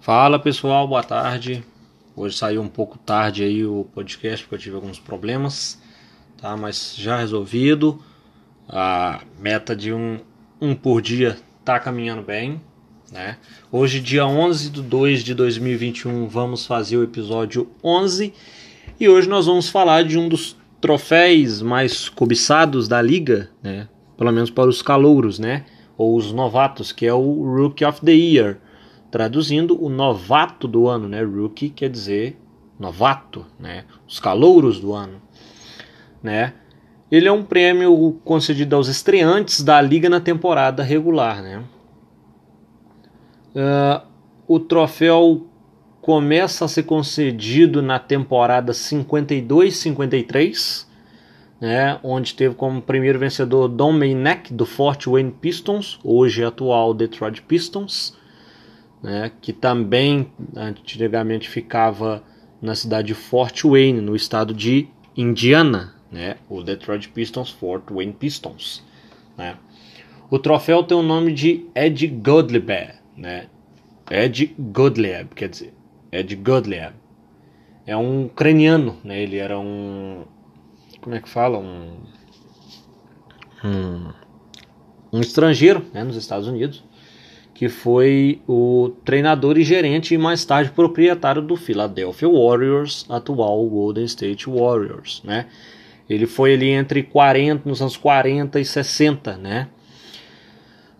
Fala pessoal, boa tarde. Hoje saiu um pouco tarde aí o podcast porque eu tive alguns problemas, tá? Mas já resolvido. A meta de um, um por dia tá caminhando bem, né? Hoje, dia 11 de 2 de 2021, vamos fazer o episódio 11 e hoje nós vamos falar de um dos troféus mais cobiçados da liga, né? Pelo menos para os calouros, né? Ou os novatos, que é o Rookie of the Year traduzindo o novato do ano, né? Rookie quer dizer novato, né? Os calouros do ano, né? Ele é um prêmio concedido aos estreantes da liga na temporada regular, né? Uh, o troféu começa a ser concedido na temporada 52-53, né, onde teve como primeiro vencedor Don Mayneck do Fort Wayne Pistons, hoje atual Detroit Pistons, né, que também antigamente ficava na cidade de Fort Wayne, no estado de Indiana, né, o Detroit Pistons, Fort Wayne Pistons. Né. O troféu tem o nome de Ed Gottlieb, né, Ed Gottlieb, quer dizer, Ed Gottlieb. É um ucraniano, né, ele era um, como é que fala, um, um, um estrangeiro né, nos Estados Unidos, que foi o treinador e gerente e mais tarde proprietário do Philadelphia Warriors, atual Golden State Warriors, né? Ele foi ali entre 40, nos anos 40 e 60, né?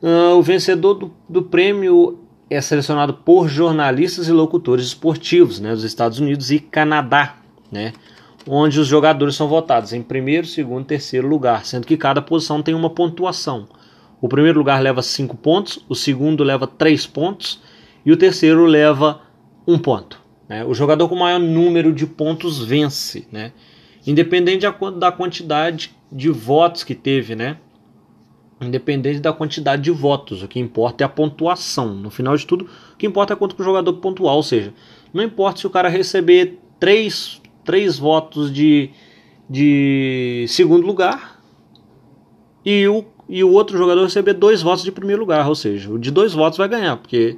Uh, o vencedor do, do prêmio é selecionado por jornalistas e locutores esportivos, né, dos Estados Unidos e Canadá, né? Onde os jogadores são votados em primeiro, segundo e terceiro lugar, sendo que cada posição tem uma pontuação. O primeiro lugar leva 5 pontos, o segundo leva 3 pontos e o terceiro leva 1 um ponto. Né? O jogador com maior número de pontos vence, né? independente da quantidade de votos que teve, né? Independente da quantidade de votos, o que importa é a pontuação. No final de tudo, o que importa é quanto o jogador pontual, ou seja, não importa se o cara receber 3, 3 votos de, de segundo lugar e o e o outro jogador receber dois votos de primeiro lugar, ou seja, o de dois votos vai ganhar, porque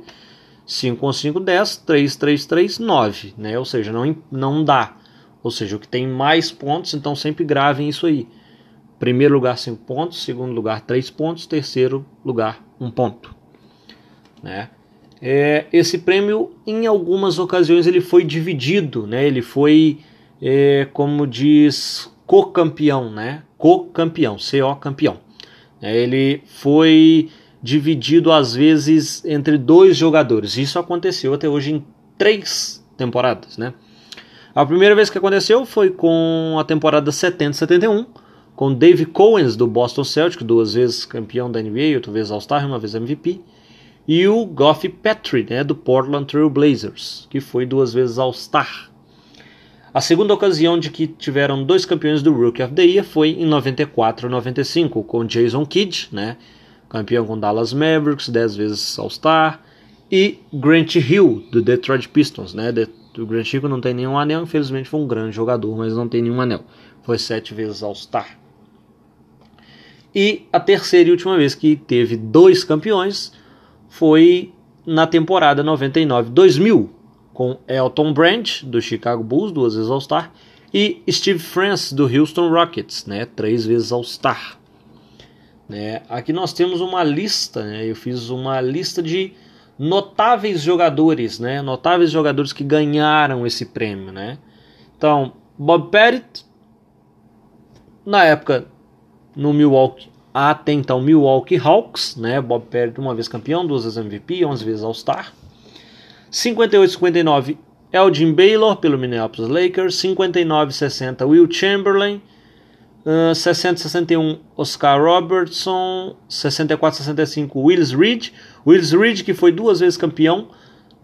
5 com 5, 10, 3, 3, 3, 9, né? Ou seja, não, não dá. Ou seja, o que tem mais pontos, então sempre gravem isso aí. Primeiro lugar 5 pontos, segundo lugar 3 pontos, terceiro lugar 1 um ponto. Né? É, esse prêmio, em algumas ocasiões, ele foi dividido, né? ele foi, é, como diz, co-campeão, né? co-campeão, CO-campeão. É, ele foi dividido às vezes entre dois jogadores. Isso aconteceu até hoje em três temporadas, né? A primeira vez que aconteceu foi com a temporada 70-71, com Dave Cowens do Boston Celtics, duas vezes campeão da NBA, outra vez All-Star, uma vez MVP, e o Goff Petrie, né, do Portland Trail Blazers, que foi duas vezes All-Star. A segunda ocasião de que tiveram dois campeões do Rookie of the Year foi em 94 e 95, com Jason Kidd, né, campeão com Dallas Mavericks, 10 vezes All-Star, e Grant Hill, do Detroit Pistons. Né, o Grant Hill não tem nenhum anel, infelizmente foi um grande jogador, mas não tem nenhum anel. Foi sete vezes All-Star. E a terceira e última vez que teve dois campeões foi na temporada 99-2000, com Elton Brand, do Chicago Bulls, duas vezes All-Star, e Steve Francis, do Houston Rockets, né, três vezes All-Star. Né, aqui nós temos uma lista, né, eu fiz uma lista de notáveis jogadores, né, notáveis jogadores que ganharam esse prêmio. Né. Então, Bob Pettit, na época no Milwaukee, até então Milwaukee Hawks, né, Bob Pettit uma vez campeão, duas vezes MVP, 11 vezes All-Star. 58-59 Elgin Baylor pelo Minneapolis Lakers, 59-60 Will Chamberlain, uh, 60-61 Oscar Robertson, 64-65 Willis Reed, Willis Reed que foi duas vezes campeão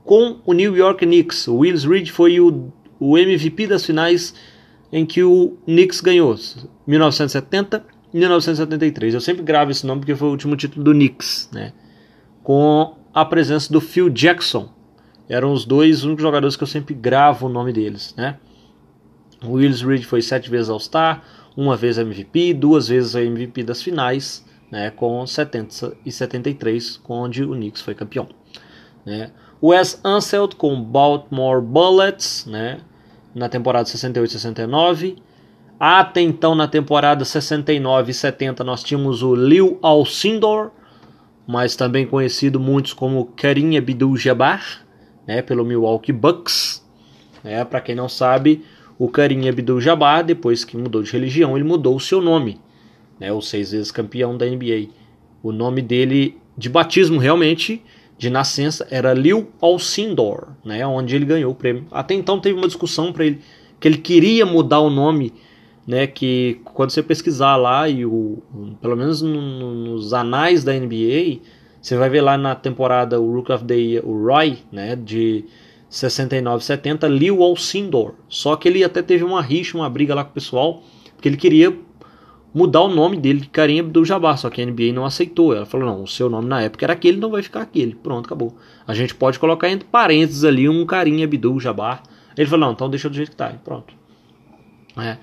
com o New York Knicks. O Willis Reed foi o, o MVP das finais em que o Knicks ganhou, 1970 e 1973. Eu sempre gravo esse nome porque foi o último título do Knicks, né? Com a presença do Phil Jackson, eram os dois únicos jogadores que eu sempre gravo o nome deles, né? O Willis Reed foi sete vezes All-Star, uma vez MVP, duas vezes MVP das finais, né, com 70 e 73, onde o Knicks foi campeão. Né? Wes Unseld com Baltimore Bullets, né? Na temporada 68 69. Até então, na temporada 69 e 70, nós tínhamos o Lil Alcindor, mas também conhecido muitos como Karim Abdul-Jabbar, né, pelo Milwaukee Bucks. Né, Para quem não sabe, o Karim Abdul-Jabbar, depois que mudou de religião, ele mudou o seu nome, né, o seis vezes campeão da NBA. O nome dele de batismo realmente de nascença era Lil Alcindor, né, onde ele ganhou o prêmio. Até então teve uma discussão para ele que ele queria mudar o nome né, que quando você pesquisar lá e o, pelo menos no, no, nos anais da NBA, você vai ver lá na temporada o Rook of the Year, o Roy, né, de 69, 70, Lil Alcindor. Só que ele até teve uma rixa, uma briga lá com o pessoal, porque ele queria mudar o nome dele de Abdul-Jabbar, só que a NBA não aceitou. Ela falou: "Não, o seu nome na época era aquele, não vai ficar aquele". Pronto, acabou. A gente pode colocar entre parênteses ali um Karim Abdul-Jabbar. Ele falou: "Não, então deixa do jeito que tá". Pronto. É.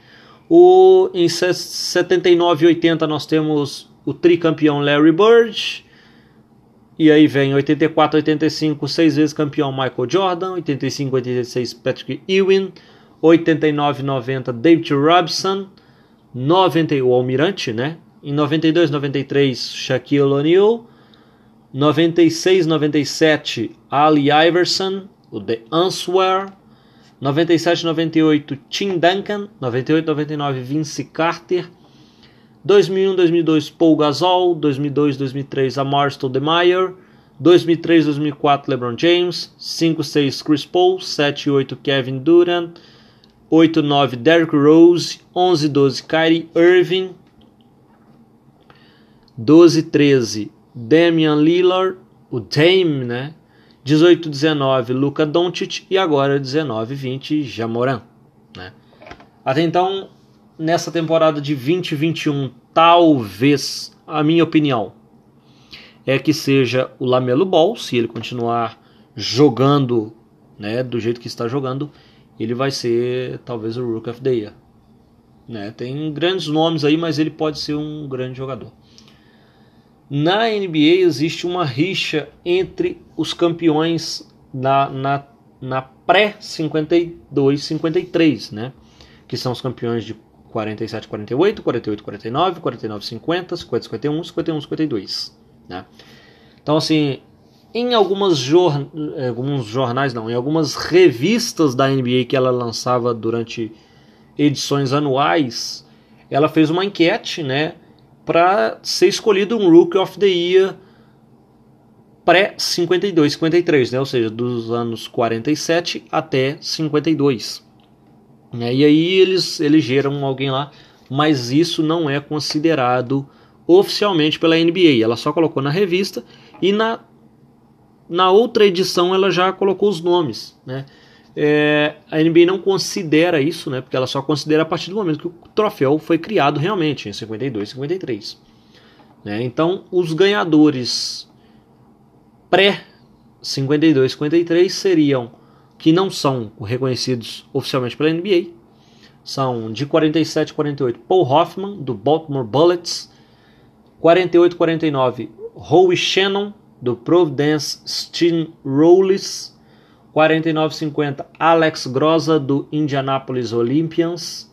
O, em 79 e 80 nós temos o tricampeão Larry Bird. E aí vem 84, 85, seis vezes campeão Michael Jordan, 85, 86 Patrick Ewing, 89, 90 David Robson, 90 o Almirante, né? Em 92, 93 Shaquille O'Neal, 96, 97 Ali Iverson, o The Answer, 97, 98 Tim Duncan, 98, 99 Vince Carter, 2001, 2002 Paul Gasol, 2002, 2003 Amar Stoudemire, 2003, 2004 LeBron James, 5, 6 Chris Paul, 7, 8 Kevin Durant, 8, 9 Derrick Rose, 11, 12 Kyrie Irving, 12, 13 Damian Lillard, o Dame, né? 18, 19 Luca Doncic e agora 19, 20 Jamoran, né? Até então, nessa temporada de 2021, talvez, a minha opinião, é que seja o Lamelo Ball, se ele continuar jogando, né, do jeito que está jogando, ele vai ser talvez o Rook of the Year. Né? Tem grandes nomes aí, mas ele pode ser um grande jogador. Na NBA existe uma rixa entre os campeões na, na, na pré-52-53, né? que são os campeões de 47-48, 48-49, 49-50, 50-51, 51-52. Né? Então, assim, em algumas jor alguns jornais, não, em algumas revistas da NBA que ela lançava durante edições anuais, ela fez uma enquete, né? para ser escolhido um Rookie of the Year pré-52, 53, né? ou seja, dos anos 47 até 52. E aí eles elegeram alguém lá, mas isso não é considerado oficialmente pela NBA. Ela só colocou na revista e na, na outra edição ela já colocou os nomes. Né? É, a NBA não considera isso, né, porque ela só considera a partir do momento que o troféu foi criado realmente, em 52 e 53. Né? Então, os ganhadores pré-52 e 53 seriam, que não são reconhecidos oficialmente pela NBA, são de 47 e 48 Paul Hoffman, do Baltimore Bullets, 48 e 49 Howie Shannon, do Providence Steamrollers, 49,50 Alex Groza do Indianapolis Olympians.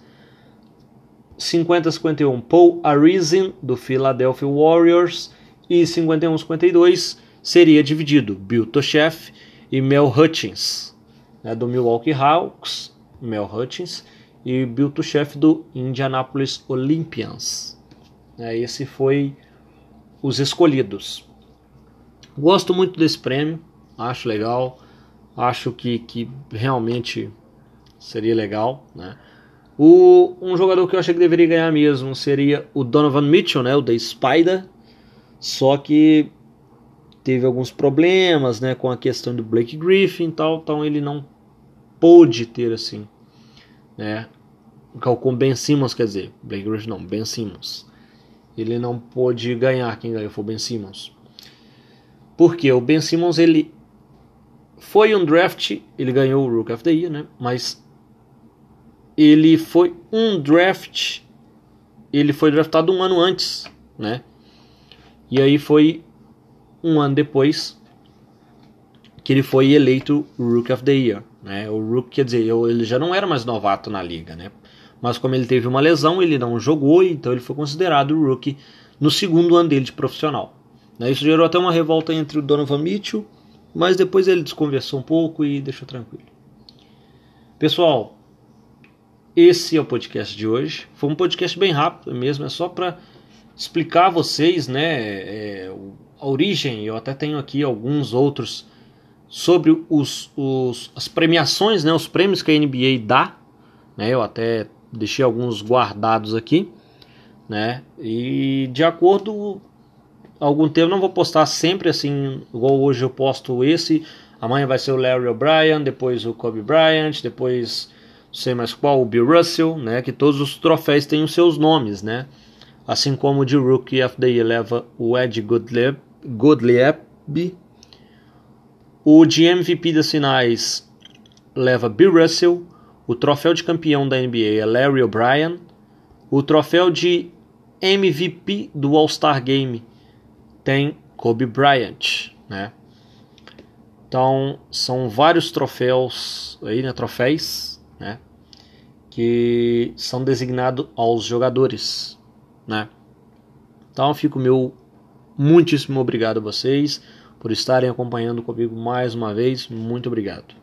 50-51 Paul Arizin do Philadelphia Warriors. E 51-52 seria dividido Bill Toshef e Mel Hutchins né, do Milwaukee Hawks. Mel Hutchins e Bill Toshef do Indianapolis Olympians. É, esse foi os escolhidos. Gosto muito desse prêmio, acho legal acho que, que realmente seria legal, né? O, um jogador que eu achei que deveria ganhar mesmo seria o Donovan Mitchell, né, o da Spider, só que teve alguns problemas, né, com a questão do Blake Griffin e tal, então ele não pôde ter assim, né, com Ben Simmons, quer dizer, Blake Griffin não, Ben Simmons. Ele não pôde ganhar, quem ganhou foi Ben Simmons. Porque o Ben Simmons ele foi um draft, ele ganhou o Rook of the Year, né? Mas ele foi um draft, ele foi draftado um ano antes, né? E aí foi um ano depois que ele foi eleito Rookie of the Year. Né? O Rookie, quer dizer, ele já não era mais novato na liga, né? Mas como ele teve uma lesão, ele não jogou, então ele foi considerado Rookie no segundo ano dele de profissional. Né? Isso gerou até uma revolta entre o Donovan Mitchell, mas depois ele desconversou um pouco e deixou tranquilo. Pessoal, esse é o podcast de hoje. Foi um podcast bem rápido mesmo, é só para explicar a vocês né, é, a origem. Eu até tenho aqui alguns outros sobre os, os, as premiações, né, os prêmios que a NBA dá. Né, eu até deixei alguns guardados aqui. Né, e de acordo algum tempo não vou postar sempre assim, igual hoje eu posto esse. Amanhã vai ser o Larry O'Brien, depois o Kobe Bryant, depois não sei mais qual, o Bill Russell, né? Que todos os troféus têm os seus nomes, né? Assim como de Rookie of the Year leva o Ed Goodlieb o de MVP das finais leva Bill Russell, o troféu de campeão da NBA é Larry O'Brien, o troféu de MVP do All-Star Game tem Kobe Bryant, né? Então, são vários troféus aí, né, troféus, né, que são designados aos jogadores, né? Então, fico meu muitíssimo obrigado a vocês por estarem acompanhando comigo mais uma vez. Muito obrigado.